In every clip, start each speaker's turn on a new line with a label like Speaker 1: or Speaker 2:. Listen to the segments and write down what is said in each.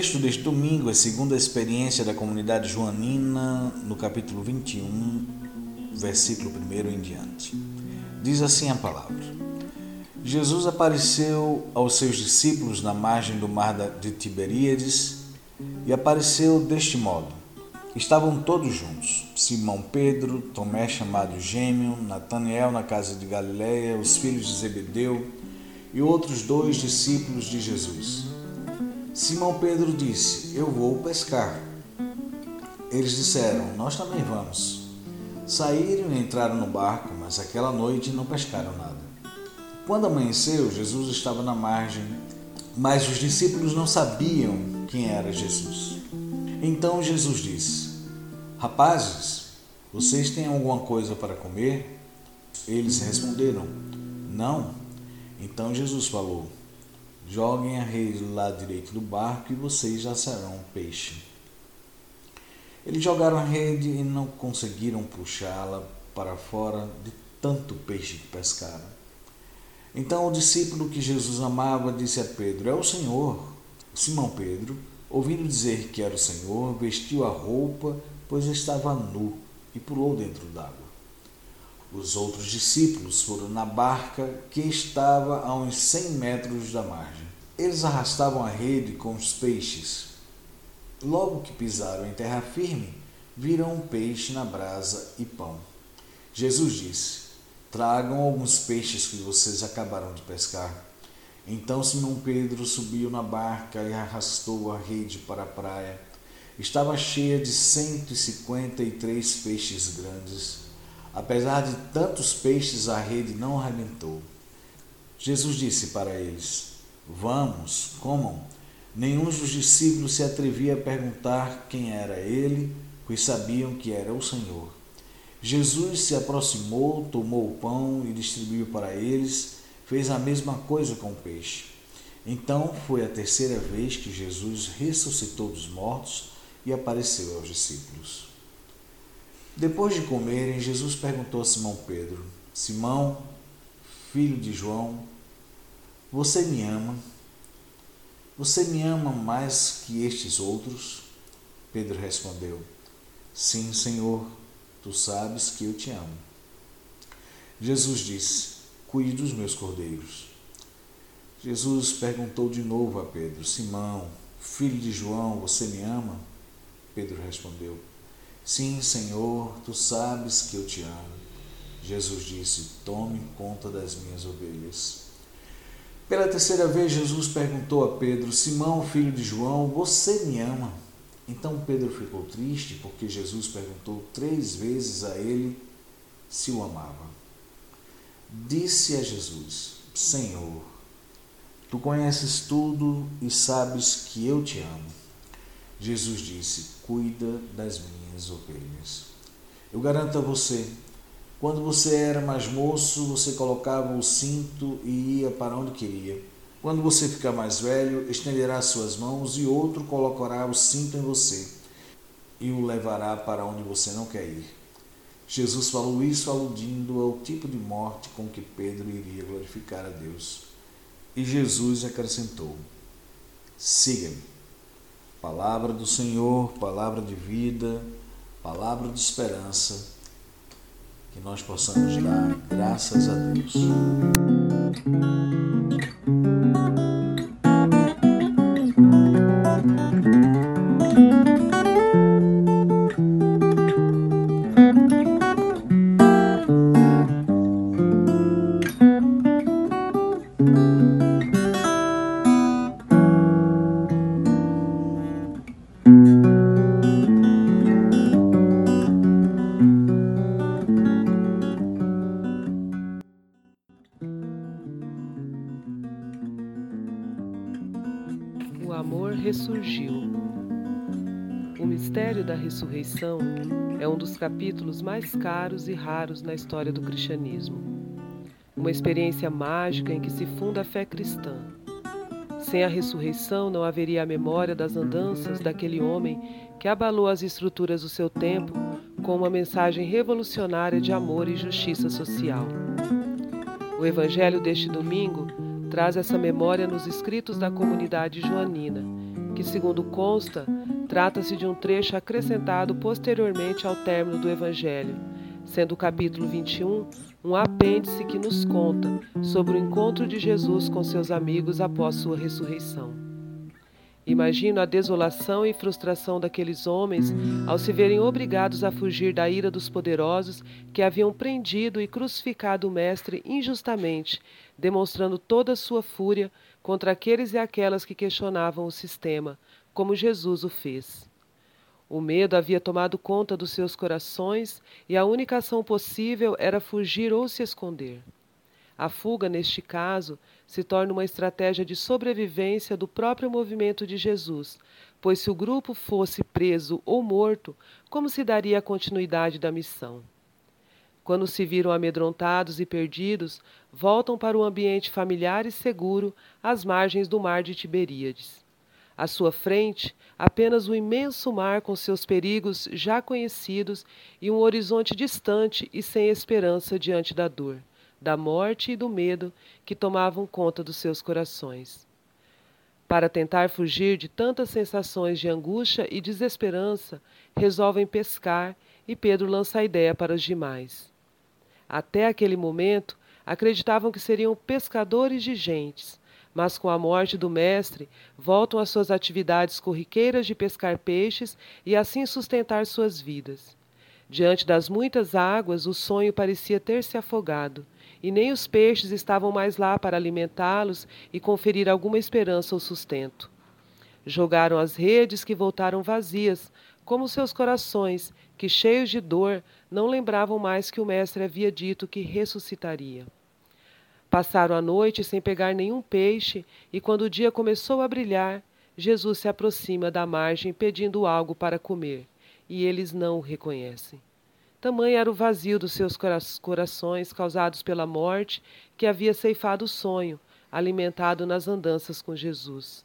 Speaker 1: Texto deste domingo é segundo a experiência da comunidade joanina, no capítulo 21, versículo 1 em diante. Diz assim a palavra: Jesus apareceu aos seus discípulos na margem do mar de Tiberíades e apareceu deste modo. Estavam todos juntos: Simão Pedro, Tomé chamado Gêmeo, Natanael na casa de Galiléia, os filhos de Zebedeu e outros dois discípulos de Jesus. Simão Pedro disse: Eu vou pescar. Eles disseram: Nós também vamos. Saíram e entraram no barco, mas aquela noite não pescaram nada. Quando amanheceu, Jesus estava na margem, mas os discípulos não sabiam quem era Jesus. Então Jesus disse: Rapazes, vocês têm alguma coisa para comer? Eles responderam: Não. Então Jesus falou: Joguem a rede do lado direito do barco e vocês já serão um peixe. Eles jogaram a rede e não conseguiram puxá-la para fora de tanto peixe que pescaram. Então o discípulo que Jesus amava disse a Pedro: É o Senhor. Simão Pedro, ouvindo dizer que era o Senhor, vestiu a roupa, pois estava nu, e pulou dentro d'água. Os outros discípulos foram na barca que estava a uns cem metros da margem. Eles arrastavam a rede com os peixes. Logo que pisaram em terra firme, viram um peixe na brasa e pão. Jesus disse: Tragam alguns peixes que vocês acabaram de pescar. Então Simão Pedro subiu na barca e arrastou a rede para a praia. Estava cheia de cento e cinquenta e três peixes grandes Apesar de tantos peixes, a rede não arrebentou. Jesus disse para eles: Vamos, comam. Nenhum dos discípulos se atrevia a perguntar quem era ele, pois sabiam que era o Senhor. Jesus se aproximou, tomou o pão e distribuiu para eles, fez a mesma coisa com o peixe. Então foi a terceira vez que Jesus ressuscitou dos mortos e apareceu aos discípulos. Depois de comerem, Jesus perguntou a Simão Pedro: Simão, filho de João, você me ama? Você me ama mais que estes outros? Pedro respondeu: Sim, Senhor, tu sabes que eu te amo. Jesus disse: Cuide dos meus cordeiros. Jesus perguntou de novo a Pedro: Simão, filho de João, você me ama? Pedro respondeu: Sim, Senhor, tu sabes que eu te amo. Jesus disse: Tome conta das minhas ovelhas. Pela terceira vez, Jesus perguntou a Pedro: Simão, filho de João, você me ama? Então Pedro ficou triste porque Jesus perguntou três vezes a ele se o amava. Disse a Jesus: Senhor, tu conheces tudo e sabes que eu te amo. Jesus disse: Cuida das minhas ovelhas. Eu garanto a você, quando você era mais moço, você colocava o cinto e ia para onde queria. Quando você ficar mais velho, estenderá suas mãos e outro colocará o cinto em você e o levará para onde você não quer ir. Jesus falou isso aludindo ao tipo de morte com que Pedro iria glorificar a Deus. E Jesus acrescentou: Siga-me. Palavra do Senhor, palavra de vida, palavra de esperança, que nós possamos dar graças a Deus.
Speaker 2: Ressurgiu. O mistério da ressurreição é um dos capítulos mais caros e raros na história do cristianismo. Uma experiência mágica em que se funda a fé cristã. Sem a ressurreição não haveria a memória das andanças daquele homem que abalou as estruturas do seu tempo com uma mensagem revolucionária de amor e justiça social. O evangelho deste domingo traz essa memória nos escritos da comunidade joanina que, segundo consta, trata-se de um trecho acrescentado posteriormente ao término do Evangelho, sendo o capítulo 21 um apêndice que nos conta sobre o encontro de Jesus com seus amigos após sua ressurreição. Imagino a desolação e frustração daqueles homens ao se verem obrigados a fugir da ira dos poderosos que haviam prendido e crucificado o Mestre injustamente, demonstrando toda a sua fúria contra aqueles e aquelas que questionavam o sistema, como Jesus o fez. O medo havia tomado conta dos seus corações e a única ação possível era fugir ou se esconder. A fuga, neste caso, se torna uma estratégia de sobrevivência do próprio movimento de Jesus, pois se o grupo fosse preso ou morto, como se daria a continuidade da missão? Quando se viram amedrontados e perdidos, voltam para o ambiente familiar e seguro às margens do mar de Tiberíades. À sua frente, apenas o imenso mar com seus perigos já conhecidos e um horizonte distante e sem esperança diante da dor, da morte e do medo que tomavam conta dos seus corações. Para tentar fugir de tantas sensações de angústia e desesperança, resolvem pescar e Pedro lança a ideia para os demais. Até aquele momento, acreditavam que seriam pescadores de gentes, mas com a morte do mestre, voltam às suas atividades corriqueiras de pescar peixes e assim sustentar suas vidas. Diante das muitas águas, o sonho parecia ter se afogado, e nem os peixes estavam mais lá para alimentá-los e conferir alguma esperança ou sustento. Jogaram as redes que voltaram vazias, como seus corações, que cheios de dor não lembravam mais que o Mestre havia dito que ressuscitaria. Passaram a noite sem pegar nenhum peixe, e quando o dia começou a brilhar, Jesus se aproxima da margem pedindo algo para comer, e eles não o reconhecem. Tamanho era o vazio dos seus corações causados pela morte que havia ceifado o sonho, alimentado nas andanças com Jesus.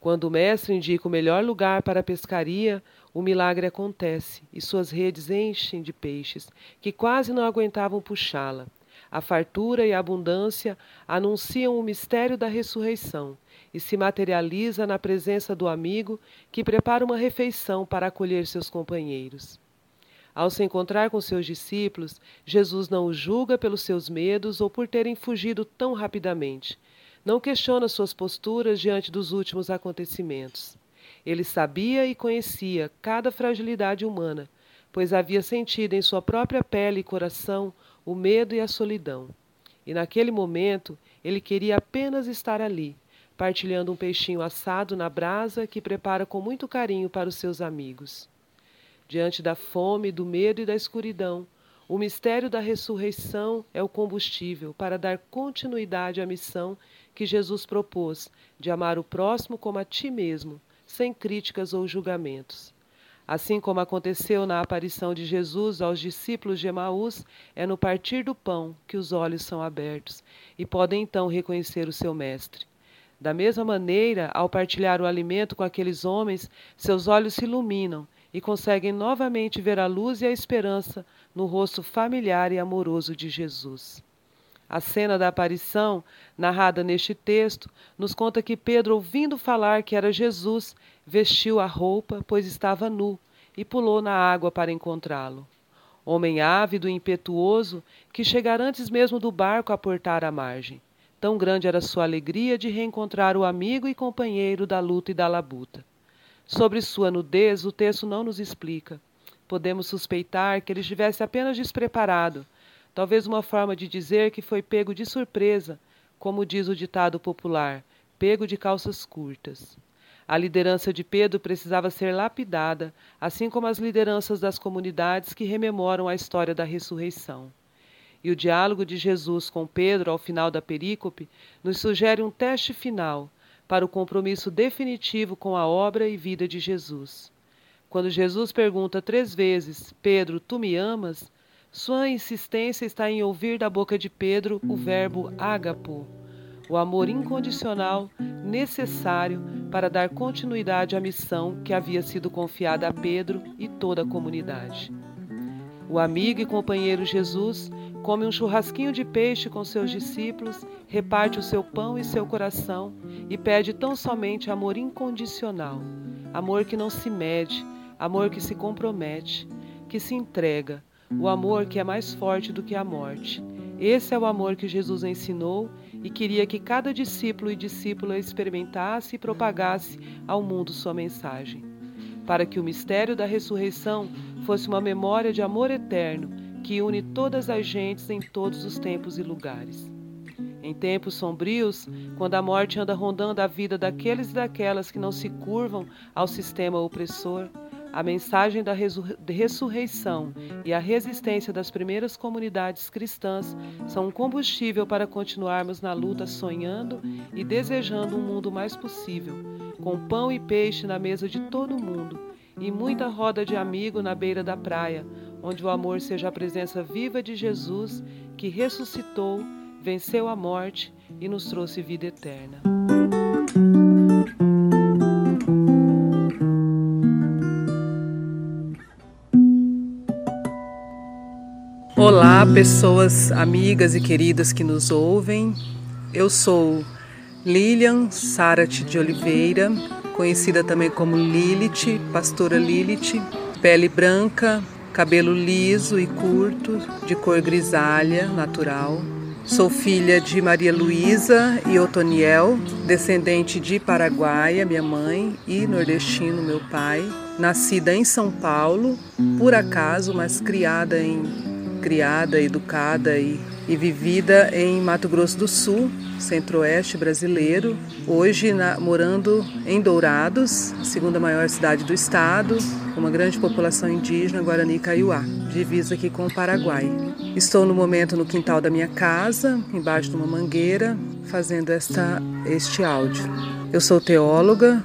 Speaker 2: Quando o mestre indica o melhor lugar para a pescaria, o milagre acontece e suas redes enchem de peixes, que quase não aguentavam puxá-la. A fartura e a abundância anunciam o mistério da ressurreição e se materializa na presença do amigo que prepara uma refeição para acolher seus companheiros. Ao se encontrar com seus discípulos, Jesus não os julga pelos seus medos ou por terem fugido tão rapidamente. não questiona suas posturas diante dos últimos acontecimentos. Ele sabia e conhecia cada fragilidade humana, pois havia sentido em sua própria pele e coração o medo e a solidão. E naquele momento ele queria apenas estar ali, partilhando um peixinho assado na brasa que prepara com muito carinho para os seus amigos. Diante da fome, do medo e da escuridão, o mistério da ressurreição é o combustível para dar continuidade à missão que Jesus propôs de amar o próximo como a ti mesmo, sem críticas ou julgamentos. Assim como aconteceu na aparição de Jesus aos discípulos de Emaús, é no partir do pão que os olhos são abertos e podem então reconhecer o seu Mestre. Da mesma maneira, ao partilhar o alimento com aqueles homens, seus olhos se iluminam e conseguem novamente ver a luz e a esperança no rosto familiar e amoroso de Jesus. A cena da aparição, narrada neste texto, nos conta que Pedro, ouvindo falar que era Jesus, vestiu a roupa, pois estava nu, e pulou na água para encontrá-lo. Homem ávido e impetuoso, que chegara antes mesmo do barco a portar à margem. Tão grande era sua alegria de reencontrar o amigo e companheiro da luta e da labuta. Sobre sua nudez, o texto não nos explica. Podemos suspeitar que ele estivesse apenas despreparado, talvez uma forma de dizer que foi pego de surpresa, como diz o ditado popular, pego de calças curtas. A liderança de Pedro precisava ser lapidada, assim como as lideranças das comunidades que rememoram a história da ressurreição. E o diálogo de Jesus com Pedro ao final da perícope nos sugere um teste final para o compromisso definitivo com a obra e vida de Jesus. Quando Jesus pergunta três vezes: Pedro, tu me amas? Sua insistência está em ouvir da boca de Pedro o verbo agapo, o amor incondicional necessário para dar continuidade à missão que havia sido confiada a Pedro e toda a comunidade. O amigo e companheiro Jesus come um churrasquinho de peixe com seus discípulos, reparte o seu pão e seu coração e pede tão somente amor incondicional, amor que não se mede, amor que se compromete, que se entrega, o amor que é mais forte do que a morte. Esse é o amor que Jesus ensinou e queria que cada discípulo e discípula experimentasse e propagasse ao mundo sua mensagem, para que o mistério da ressurreição fosse uma memória de amor eterno que une todas as gentes em todos os tempos e lugares. Em tempos sombrios, quando a morte anda rondando a vida daqueles e daquelas que não se curvam ao sistema opressor, a mensagem da ressurreição e a resistência das primeiras comunidades cristãs são um combustível para continuarmos na luta sonhando e desejando um mundo mais possível, com pão e peixe na mesa de todo mundo e muita roda de amigo na beira da praia, onde o amor seja a presença viva de Jesus que ressuscitou, venceu a morte e nos trouxe vida eterna. Olá, pessoas amigas e queridas que nos ouvem. Eu sou Lilian Sarat de Oliveira, conhecida também como Lilith, pastora Lilith, pele branca, cabelo liso e curto, de cor grisalha, natural. Sou filha de Maria Luísa e Otoniel, descendente de Paraguaia, minha mãe, e nordestino, meu pai. Nascida em São Paulo, por acaso, mas criada em criada, educada e, e vivida em Mato Grosso do Sul, centro-oeste brasileiro. Hoje na, morando em Dourados, segunda maior cidade do estado, uma grande população indígena, Guarani Kaiowá, divisa aqui com o Paraguai. Estou no momento no quintal da minha casa, embaixo de uma mangueira, fazendo esta, este áudio. Eu sou teóloga,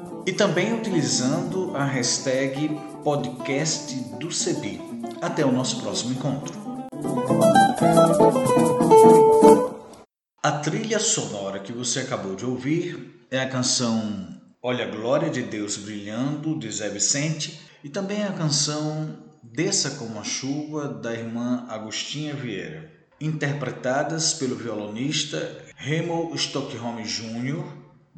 Speaker 1: e também utilizando a hashtag podcast do CEBI. Até o nosso próximo encontro. A trilha sonora que você acabou de ouvir é a canção Olha a Glória de Deus Brilhando, de Zé Vicente, e também a canção Desça como a Chuva, da irmã Agostinha Vieira, interpretadas pelo violonista Remo Stockholm Jr.,